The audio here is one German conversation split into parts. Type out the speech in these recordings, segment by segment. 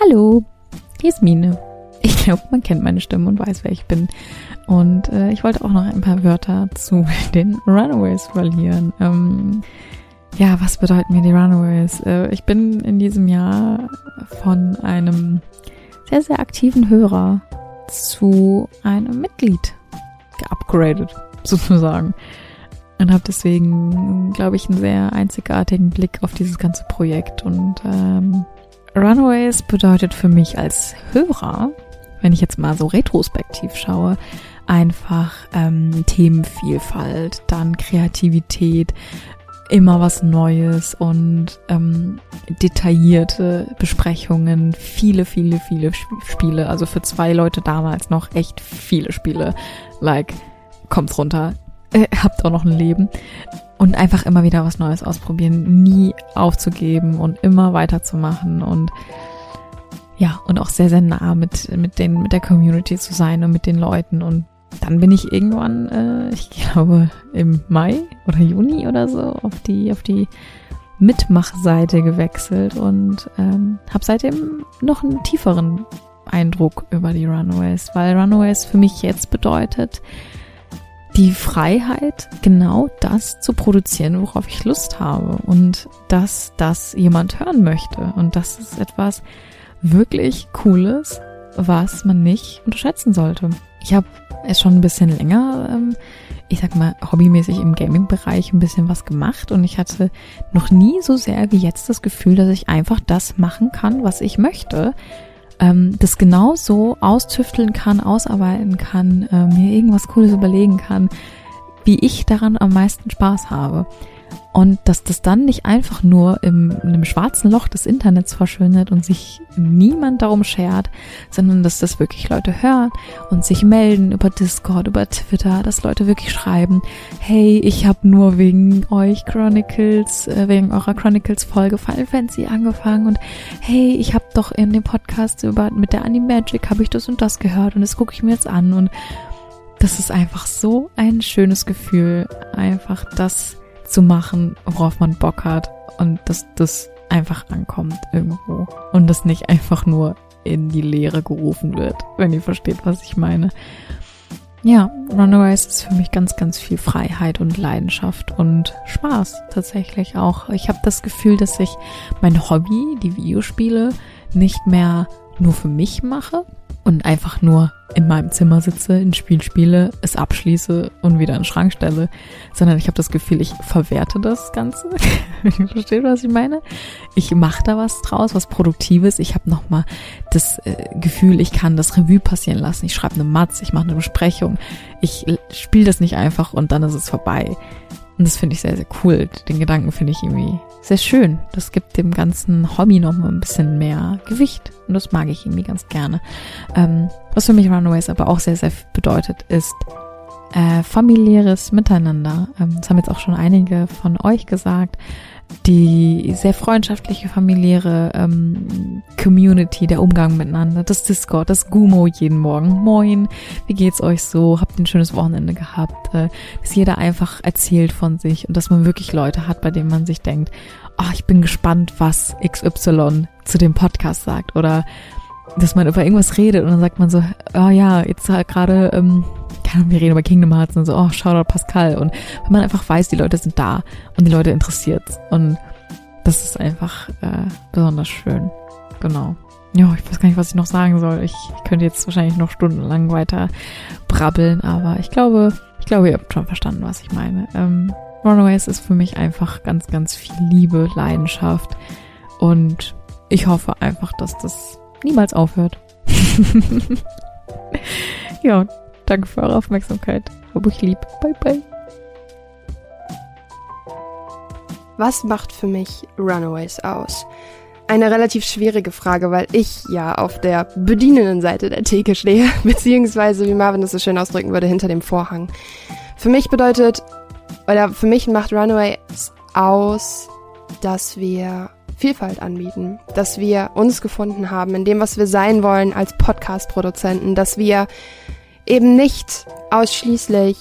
Hallo, hier ist Mine. Ich glaube, man kennt meine Stimme und weiß, wer ich bin. Und äh, ich wollte auch noch ein paar Wörter zu den Runaways verlieren. Ähm, ja, was bedeuten mir die Runaways? Äh, ich bin in diesem Jahr von einem sehr, sehr aktiven Hörer zu einem Mitglied geupgradet, sozusagen. Und habe deswegen, glaube ich, einen sehr einzigartigen Blick auf dieses ganze Projekt. Und ähm, Runaways bedeutet für mich als Hörer, wenn ich jetzt mal so retrospektiv schaue, einfach ähm, Themenvielfalt, dann Kreativität, immer was Neues und ähm, detaillierte Besprechungen, viele, viele, viele Spiele. Also für zwei Leute damals noch echt viele Spiele. Like, kommt's runter, äh, habt auch noch ein Leben. Und einfach immer wieder was Neues ausprobieren, nie aufzugeben und immer weiterzumachen und ja, und auch sehr, sehr nah mit, mit den, mit der Community zu sein und mit den Leuten und dann bin ich irgendwann, äh, ich glaube im Mai oder Juni oder so, auf die, auf die Mitmachseite gewechselt und ähm, habe seitdem noch einen tieferen Eindruck über die Runaways, weil Runaways für mich jetzt bedeutet, die Freiheit, genau das zu produzieren, worauf ich Lust habe und dass das jemand hören möchte. Und das ist etwas wirklich Cooles, was man nicht unterschätzen sollte. Ich habe es schon ein bisschen länger, ähm, ich sag mal, hobbymäßig im Gaming-Bereich ein bisschen was gemacht und ich hatte noch nie so sehr wie jetzt das Gefühl, dass ich einfach das machen kann, was ich möchte. Ähm, das genau so austüfteln kann, ausarbeiten kann, äh, mir irgendwas Cooles überlegen kann, wie ich daran am meisten Spaß habe. Und dass das dann nicht einfach nur im, in einem schwarzen Loch des Internets verschwindet und sich niemand darum schert, sondern dass das wirklich Leute hören und sich melden über Discord, über Twitter, dass Leute wirklich schreiben, hey, ich habe nur wegen euch Chronicles, äh, wegen eurer Chronicles-Folge Final Fantasy angefangen und hey, ich habe doch in dem Podcast über mit der Animagic habe ich das und das gehört und das gucke ich mir jetzt an. Und das ist einfach so ein schönes Gefühl, einfach das zu machen, worauf man Bock hat und dass das einfach ankommt irgendwo und das nicht einfach nur in die Leere gerufen wird, wenn ihr versteht, was ich meine. Ja, Runaways ist für mich ganz, ganz viel Freiheit und Leidenschaft und Spaß tatsächlich auch. Ich habe das Gefühl, dass ich mein Hobby, die Videospiele, nicht mehr nur für mich mache, und einfach nur in meinem Zimmer sitze, ein Spiel spiele, es abschließe und wieder in den Schrank stelle, sondern ich habe das Gefühl, ich verwerte das Ganze. Versteht, was ich meine? Ich mache da was draus, was Produktives. Ich habe nochmal das äh, Gefühl, ich kann das Revue passieren lassen. Ich schreibe eine Matz, ich mache eine Besprechung. Ich spiele das nicht einfach und dann ist es vorbei. Und das finde ich sehr, sehr cool. Den Gedanken finde ich irgendwie sehr schön. Das gibt dem ganzen Hobby noch mal ein bisschen mehr Gewicht. Und das mag ich irgendwie ganz gerne. Ähm, was für mich Runaways aber auch sehr, sehr bedeutet, ist äh, familiäres Miteinander. Ähm, das haben jetzt auch schon einige von euch gesagt die sehr freundschaftliche familiäre ähm, Community, der Umgang miteinander, das Discord, das Gumo jeden Morgen. Moin, wie geht's euch so? Habt ihr ein schönes Wochenende gehabt? Äh, dass jeder einfach erzählt von sich und dass man wirklich Leute hat, bei denen man sich denkt, oh, ich bin gespannt, was XY zu dem Podcast sagt oder dass man über irgendwas redet und dann sagt man so, oh ja, jetzt gerade ähm, wir reden über Kingdom Hearts und so, oh, Shoutout Pascal. Und wenn man einfach weiß, die Leute sind da und die Leute interessiert. Und das ist einfach äh, besonders schön. Genau. Ja, ich weiß gar nicht, was ich noch sagen soll. Ich, ich könnte jetzt wahrscheinlich noch stundenlang weiter brabbeln, aber ich glaube, ich glaube, ihr habt schon verstanden, was ich meine. Ähm, Runaways ist für mich einfach ganz, ganz viel Liebe, Leidenschaft und ich hoffe einfach, dass das niemals aufhört. ja, Danke für eure Aufmerksamkeit. Hab euch lieb. Bye, bye. Was macht für mich Runaways aus? Eine relativ schwierige Frage, weil ich ja auf der bedienenden Seite der Theke stehe, beziehungsweise, wie Marvin das so schön ausdrücken würde, hinter dem Vorhang. Für mich bedeutet, oder für mich macht Runaways aus, dass wir Vielfalt anbieten, dass wir uns gefunden haben in dem, was wir sein wollen als Podcast-Produzenten, dass wir eben nicht ausschließlich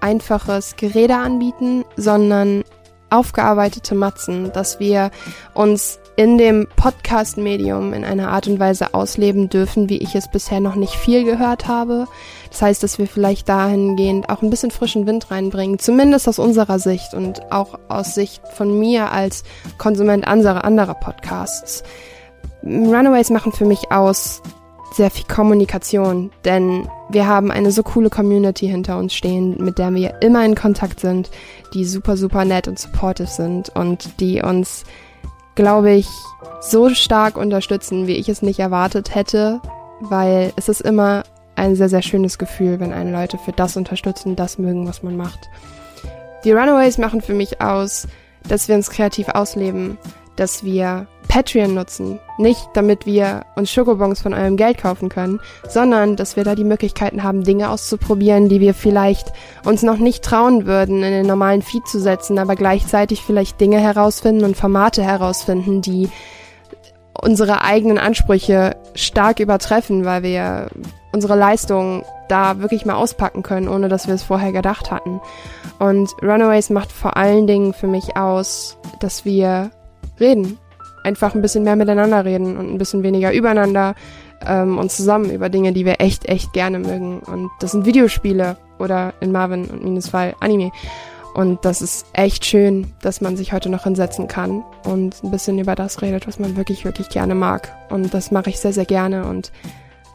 einfaches Gerede anbieten, sondern aufgearbeitete Matzen, dass wir uns in dem Podcast-Medium in einer Art und Weise ausleben dürfen, wie ich es bisher noch nicht viel gehört habe. Das heißt, dass wir vielleicht dahingehend auch ein bisschen frischen Wind reinbringen, zumindest aus unserer Sicht und auch aus Sicht von mir als Konsument anderer, anderer Podcasts. Runaways machen für mich aus sehr viel Kommunikation, denn wir haben eine so coole Community hinter uns stehen, mit der wir immer in Kontakt sind, die super, super nett und supportive sind und die uns glaube ich, so stark unterstützen, wie ich es nicht erwartet hätte, weil es ist immer ein sehr, sehr schönes Gefühl, wenn einen Leute für das unterstützen, das mögen, was man macht. Die Runaways machen für mich aus, dass wir uns kreativ ausleben, dass wir Patreon nutzen. Nicht, damit wir uns Schokobons von eurem Geld kaufen können, sondern dass wir da die Möglichkeiten haben, Dinge auszuprobieren, die wir vielleicht uns noch nicht trauen würden, in den normalen Feed zu setzen, aber gleichzeitig vielleicht Dinge herausfinden und Formate herausfinden, die unsere eigenen Ansprüche stark übertreffen, weil wir unsere Leistungen da wirklich mal auspacken können, ohne dass wir es vorher gedacht hatten. Und Runaways macht vor allen Dingen für mich aus, dass wir reden. Einfach ein bisschen mehr miteinander reden und ein bisschen weniger übereinander ähm, und zusammen über Dinge, die wir echt, echt gerne mögen. Und das sind Videospiele oder in Marvin und Minus Fall Anime. Und das ist echt schön, dass man sich heute noch hinsetzen kann und ein bisschen über das redet, was man wirklich, wirklich gerne mag. Und das mache ich sehr, sehr gerne. Und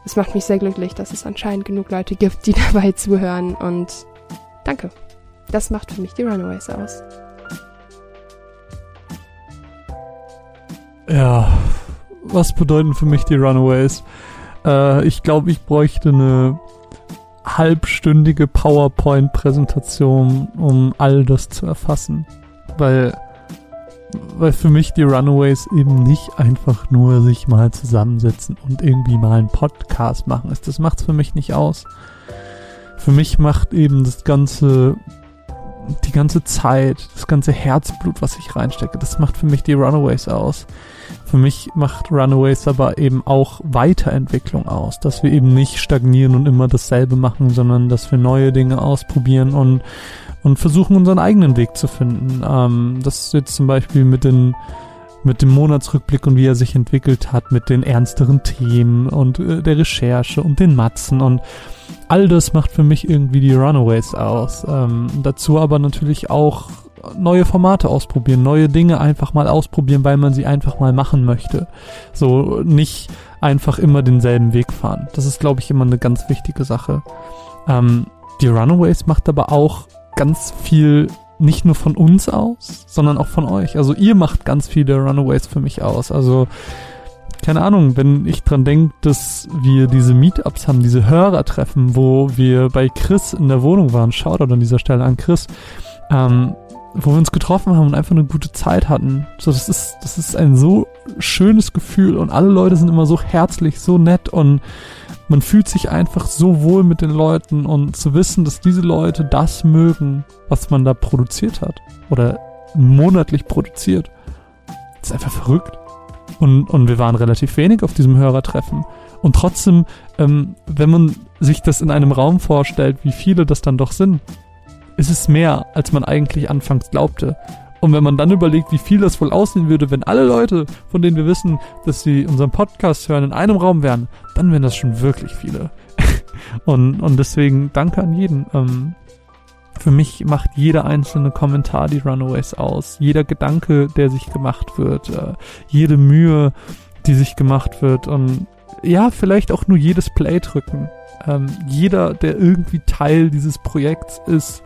es macht mich sehr glücklich, dass es anscheinend genug Leute gibt, die dabei zuhören. Und danke. Das macht für mich die Runaways aus. Ja, was bedeuten für mich die Runaways? Äh, ich glaube, ich bräuchte eine halbstündige PowerPoint-Präsentation, um all das zu erfassen. Weil, weil für mich die Runaways eben nicht einfach nur sich mal zusammensetzen und irgendwie mal einen Podcast machen ist. Das macht's für mich nicht aus. Für mich macht eben das ganze die ganze Zeit, das ganze Herzblut, was ich reinstecke, das macht für mich die Runaways aus. Für mich macht Runaways aber eben auch Weiterentwicklung aus, dass wir eben nicht stagnieren und immer dasselbe machen, sondern dass wir neue Dinge ausprobieren und und versuchen unseren eigenen Weg zu finden. Ähm, das jetzt zum Beispiel mit den mit dem Monatsrückblick und wie er sich entwickelt hat, mit den ernsteren Themen und äh, der Recherche und den Matzen und all das macht für mich irgendwie die Runaways aus. Ähm, dazu aber natürlich auch neue Formate ausprobieren, neue Dinge einfach mal ausprobieren, weil man sie einfach mal machen möchte. So nicht einfach immer denselben Weg fahren. Das ist, glaube ich, immer eine ganz wichtige Sache. Ähm, die Runaways macht aber auch ganz viel nicht nur von uns aus, sondern auch von euch. Also ihr macht ganz viele Runaways für mich aus. Also keine Ahnung, wenn ich dran denke, dass wir diese Meetups haben, diese Hörertreffen, wo wir bei Chris in der Wohnung waren, Shoutout an dieser Stelle an Chris, ähm, wo wir uns getroffen haben und einfach eine gute Zeit hatten. So, das ist, das ist ein so schönes Gefühl und alle Leute sind immer so herzlich, so nett und man fühlt sich einfach so wohl mit den Leuten und zu wissen, dass diese Leute das mögen, was man da produziert hat oder monatlich produziert, ist einfach verrückt. Und, und wir waren relativ wenig auf diesem Hörertreffen. Und trotzdem, ähm, wenn man sich das in einem Raum vorstellt, wie viele das dann doch sind, ist es mehr, als man eigentlich anfangs glaubte. Und wenn man dann überlegt, wie viel das wohl aussehen würde, wenn alle Leute, von denen wir wissen, dass sie unseren Podcast hören, in einem Raum wären, dann wären das schon wirklich viele. und, und deswegen danke an jeden. Ähm, für mich macht jeder einzelne Kommentar die Runaways aus. Jeder Gedanke, der sich gemacht wird. Äh, jede Mühe, die sich gemacht wird. Und ja, vielleicht auch nur jedes Play drücken. Ähm, jeder, der irgendwie Teil dieses Projekts ist,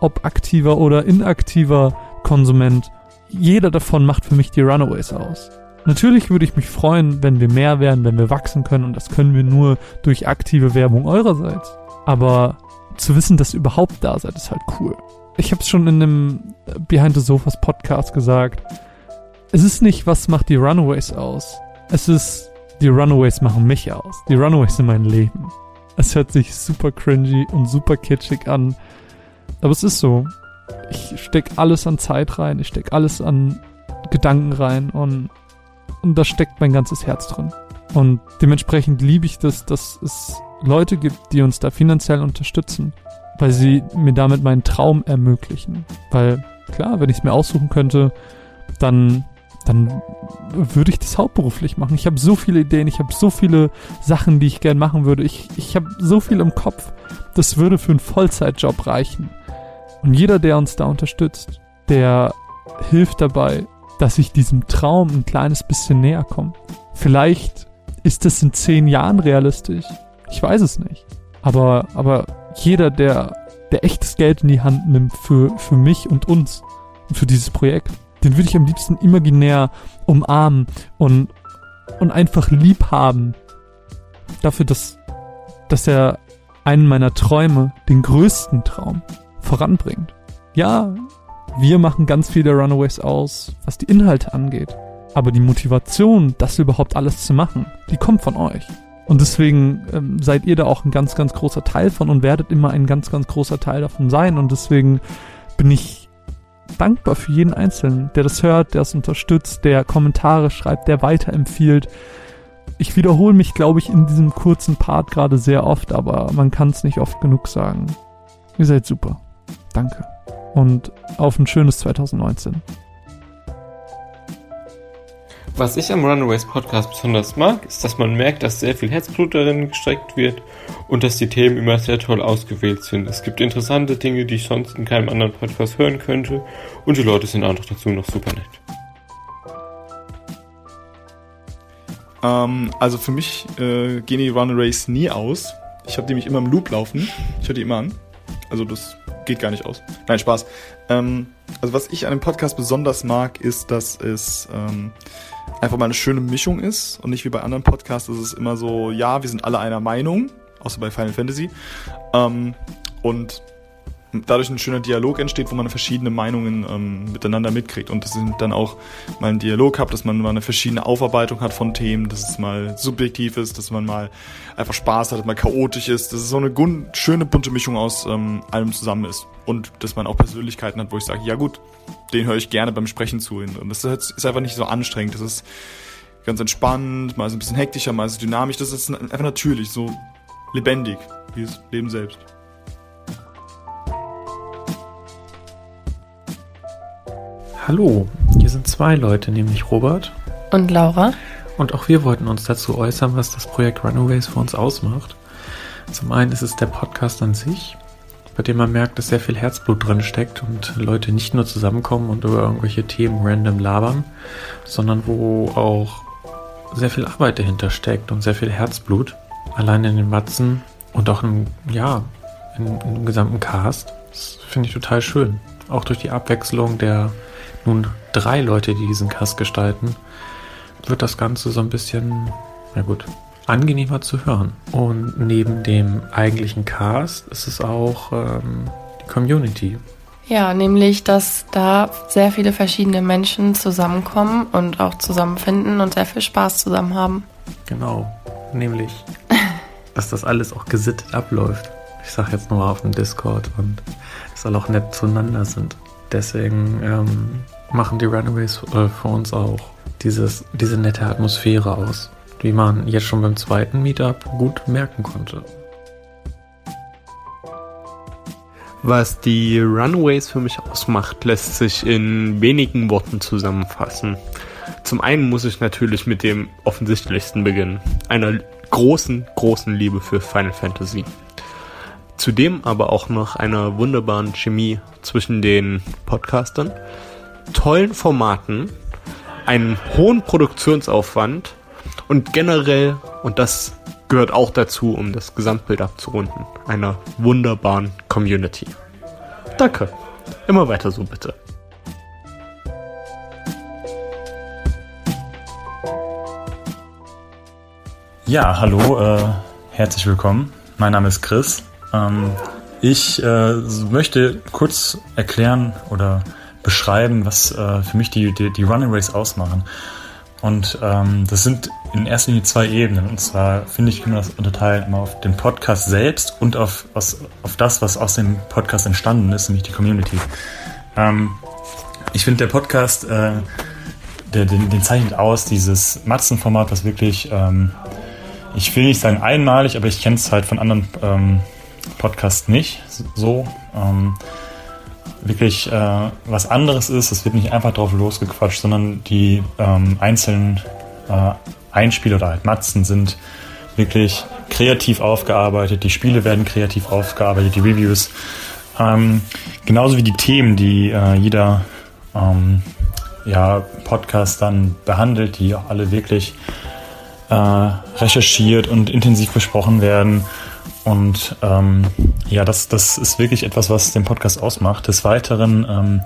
ob aktiver oder inaktiver Konsument, jeder davon macht für mich die Runaways aus. Natürlich würde ich mich freuen, wenn wir mehr werden, wenn wir wachsen können und das können wir nur durch aktive Werbung eurerseits. Aber zu wissen, dass ihr überhaupt da seid, ist halt cool. Ich habe es schon in einem Behind the Sofas Podcast gesagt. Es ist nicht, was macht die Runaways aus. Es ist, die Runaways machen mich aus. Die Runaways sind mein Leben. Es hört sich super cringy und super kitschig an. Aber es ist so. Ich steck alles an Zeit rein, ich steck alles an Gedanken rein und, und da steckt mein ganzes Herz drin. Und dementsprechend liebe ich das, dass es Leute gibt, die uns da finanziell unterstützen, weil sie mir damit meinen Traum ermöglichen. Weil klar, wenn ich es mir aussuchen könnte, dann, dann würde ich das hauptberuflich machen. Ich habe so viele Ideen, ich habe so viele Sachen, die ich gern machen würde. Ich, ich habe so viel im Kopf. Das würde für einen Vollzeitjob reichen. Und jeder, der uns da unterstützt, der hilft dabei, dass ich diesem Traum ein kleines bisschen näher komme. Vielleicht ist es in zehn Jahren realistisch. Ich weiß es nicht. Aber, aber jeder, der, der echtes Geld in die Hand nimmt für, für mich und uns und für dieses Projekt, den würde ich am liebsten imaginär umarmen und, und einfach lieb haben. Dafür, dass, dass er einen meiner Träume, den größten Traum, voranbringt. Ja, wir machen ganz viel der Runaways aus, was die Inhalte angeht. Aber die Motivation, das überhaupt alles zu machen, die kommt von euch. Und deswegen ähm, seid ihr da auch ein ganz, ganz großer Teil von und werdet immer ein ganz, ganz großer Teil davon sein. Und deswegen bin ich dankbar für jeden Einzelnen, der das hört, der es unterstützt, der Kommentare schreibt, der weiterempfiehlt. Ich wiederhole mich, glaube ich, in diesem kurzen Part gerade sehr oft, aber man kann es nicht oft genug sagen. Ihr seid super. Danke. Und auf ein schönes 2019. Was ich am Runaways Podcast besonders mag, ist, dass man merkt, dass sehr viel Herzblut darin gesteckt wird und dass die Themen immer sehr toll ausgewählt sind. Es gibt interessante Dinge, die ich sonst in keinem anderen Podcast hören könnte und die Leute sind auch noch dazu noch super nett. Ähm, also für mich äh, gehen die Runaways nie aus. Ich habe die mich immer im Loop laufen. Ich höre die immer an. Also das geht gar nicht aus. Nein, Spaß. Ähm, also was ich an dem Podcast besonders mag, ist, dass es ähm, einfach mal eine schöne Mischung ist und nicht wie bei anderen Podcasts ist es immer so, ja, wir sind alle einer Meinung, außer bei Final Fantasy. Ähm, und dadurch ein schöner Dialog entsteht, wo man verschiedene Meinungen ähm, miteinander mitkriegt. Und das sind dann auch mal ein Dialog hat, dass man mal eine verschiedene Aufarbeitung hat von Themen, dass es mal subjektiv ist, dass man mal einfach Spaß hat, mal chaotisch ist, dass es so eine schöne bunte Mischung aus ähm, allem zusammen ist. Und dass man auch Persönlichkeiten hat, wo ich sage, ja gut, den höre ich gerne beim Sprechen zu. Und das ist einfach nicht so anstrengend. Das ist ganz entspannt, mal ist ein bisschen hektischer, mal ist es dynamisch. Das ist einfach natürlich, so lebendig, wie das Leben selbst. Hallo, hier sind zwei Leute, nämlich Robert und Laura. Und auch wir wollten uns dazu äußern, was das Projekt Runaways für uns ausmacht. Zum einen ist es der Podcast an sich, bei dem man merkt, dass sehr viel Herzblut drin steckt und Leute nicht nur zusammenkommen und über irgendwelche Themen random labern, sondern wo auch sehr viel Arbeit dahinter steckt und sehr viel Herzblut. Allein in den Matzen und auch im, ja, im, im gesamten Cast. Das finde ich total schön. Auch durch die Abwechslung der nun drei Leute, die diesen Cast gestalten, wird das Ganze so ein bisschen, na gut, angenehmer zu hören. Und neben dem eigentlichen Cast ist es auch ähm, die Community. Ja, nämlich, dass da sehr viele verschiedene Menschen zusammenkommen und auch zusammenfinden und sehr viel Spaß zusammen haben. Genau, nämlich, dass das alles auch gesittet abläuft. Ich sag jetzt nur auf dem Discord und dass alle auch nett zueinander sind. Deswegen ähm, machen die Runaways äh, für uns auch dieses, diese nette Atmosphäre aus, wie man jetzt schon beim zweiten Meetup gut merken konnte. Was die Runaways für mich ausmacht, lässt sich in wenigen Worten zusammenfassen. Zum einen muss ich natürlich mit dem offensichtlichsten beginnen, einer großen, großen Liebe für Final Fantasy. Zudem aber auch noch einer wunderbaren Chemie zwischen den Podcastern tollen Formaten, einem hohen Produktionsaufwand und generell, und das gehört auch dazu, um das Gesamtbild abzurunden, einer wunderbaren Community. Danke. Immer weiter so bitte. Ja, hallo, äh, herzlich willkommen. Mein Name ist Chris. Ähm, ich äh, möchte kurz erklären oder beschreiben, was äh, für mich die, die, die Runaways ausmachen. Und ähm, das sind in erster Linie zwei Ebenen. Und zwar finde ich, kann man das unterteilen immer auf den Podcast selbst und auf, aus, auf das, was aus dem Podcast entstanden ist, nämlich die Community. Ähm, ich finde, der Podcast, äh, der, den, den zeichnet aus, dieses Matzenformat, was wirklich, ähm, ich will nicht sagen einmalig, aber ich kenne es halt von anderen ähm, Podcasts nicht so. Wirklich äh, was anderes ist. Es wird nicht einfach drauf losgequatscht, sondern die ähm, einzelnen äh, Einspieler oder halt Matzen sind wirklich kreativ aufgearbeitet. Die Spiele werden kreativ aufgearbeitet, die Reviews. Ähm, genauso wie die Themen, die äh, jeder ähm, ja, Podcast dann behandelt, die auch alle wirklich äh, recherchiert und intensiv besprochen werden. Und ähm, ja, das, das ist wirklich etwas, was den Podcast ausmacht. Des Weiteren ähm,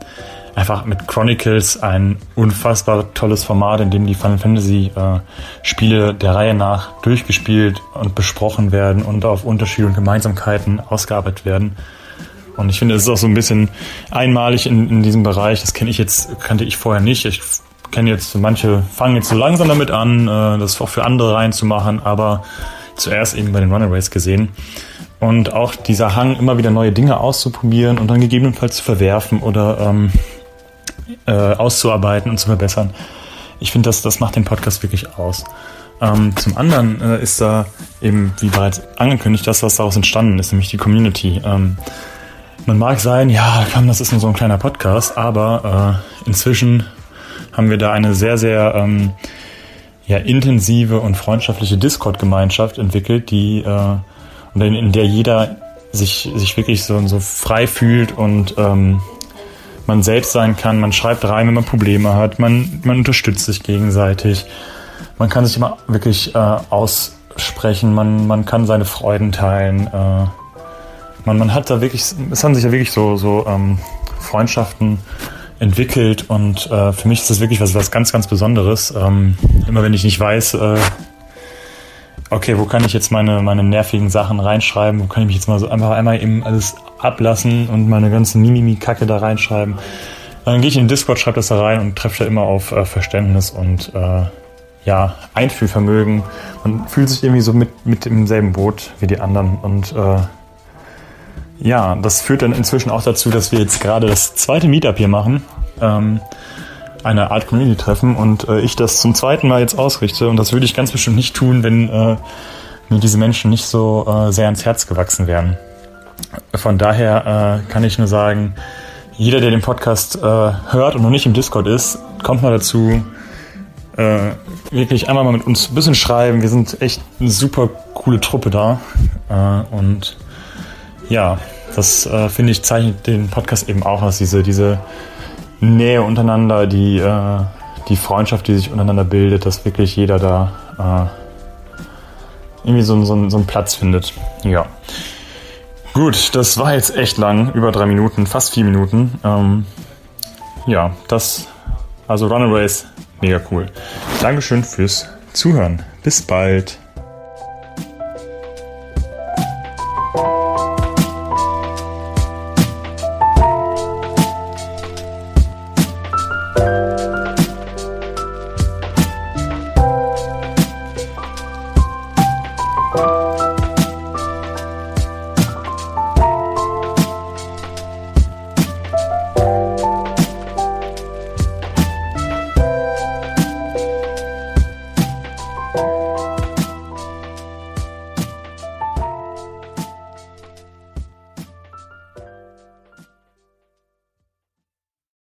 einfach mit Chronicles ein unfassbar tolles Format, in dem die Final Fantasy äh, Spiele der Reihe nach durchgespielt und besprochen werden und auf Unterschiede und Gemeinsamkeiten ausgearbeitet werden. Und ich finde, es ist auch so ein bisschen einmalig in, in diesem Bereich. Das kenne ich jetzt, kannte ich vorher nicht. Ich kenne jetzt, manche fangen jetzt so langsam damit an, äh, das auch für andere reinzumachen, aber zuerst eben bei den Runaways gesehen. Und auch dieser Hang, immer wieder neue Dinge auszuprobieren und dann gegebenenfalls zu verwerfen oder ähm, äh, auszuarbeiten und zu verbessern. Ich finde, das, das macht den Podcast wirklich aus. Ähm, zum anderen äh, ist da eben, wie bereits angekündigt, das, was daraus entstanden ist, nämlich die Community. Ähm, man mag sein, ja, komm, das ist nur so ein kleiner Podcast, aber äh, inzwischen haben wir da eine sehr, sehr ähm, ja, intensive und freundschaftliche Discord-Gemeinschaft entwickelt, die äh, und in, in der jeder sich, sich wirklich so, so frei fühlt und ähm, man selbst sein kann. Man schreibt rein, wenn man Probleme hat. Man, man unterstützt sich gegenseitig. Man kann sich immer wirklich äh, aussprechen. Man, man kann seine Freuden teilen. Äh, man, man hat da wirklich, es haben sich ja wirklich so, so ähm, Freundschaften entwickelt und äh, für mich ist das wirklich was, was ganz, ganz Besonderes. Ähm, immer wenn ich nicht weiß, äh, okay, wo kann ich jetzt meine, meine nervigen Sachen reinschreiben, wo kann ich mich jetzt mal so einfach einmal eben alles ablassen und meine ganze Mimimi-Kacke da reinschreiben, dann gehe ich in den Discord, schreibe das da rein und treffe da immer auf äh, Verständnis und äh, ja, Einfühlvermögen. Man fühlt sich irgendwie so mit, mit im selben Boot wie die anderen und äh, ja, das führt dann inzwischen auch dazu, dass wir jetzt gerade das zweite Meetup hier machen. Ähm, eine Art Community-Treffen und äh, ich das zum zweiten Mal jetzt ausrichte und das würde ich ganz bestimmt nicht tun, wenn äh, mir diese Menschen nicht so äh, sehr ans Herz gewachsen wären. Von daher äh, kann ich nur sagen, jeder, der den Podcast äh, hört und noch nicht im Discord ist, kommt mal dazu, äh, wirklich einmal mal mit uns ein bisschen schreiben. Wir sind echt eine super coole Truppe da und ja, das finde ich zeichnet den Podcast eben auch aus, diese, diese Nähe untereinander, die, äh, die Freundschaft, die sich untereinander bildet, dass wirklich jeder da äh, irgendwie so, so, so einen Platz findet. Ja. Gut, das war jetzt echt lang, über drei Minuten, fast vier Minuten. Ähm, ja, das, also Runaways, mega cool. Dankeschön fürs Zuhören. Bis bald.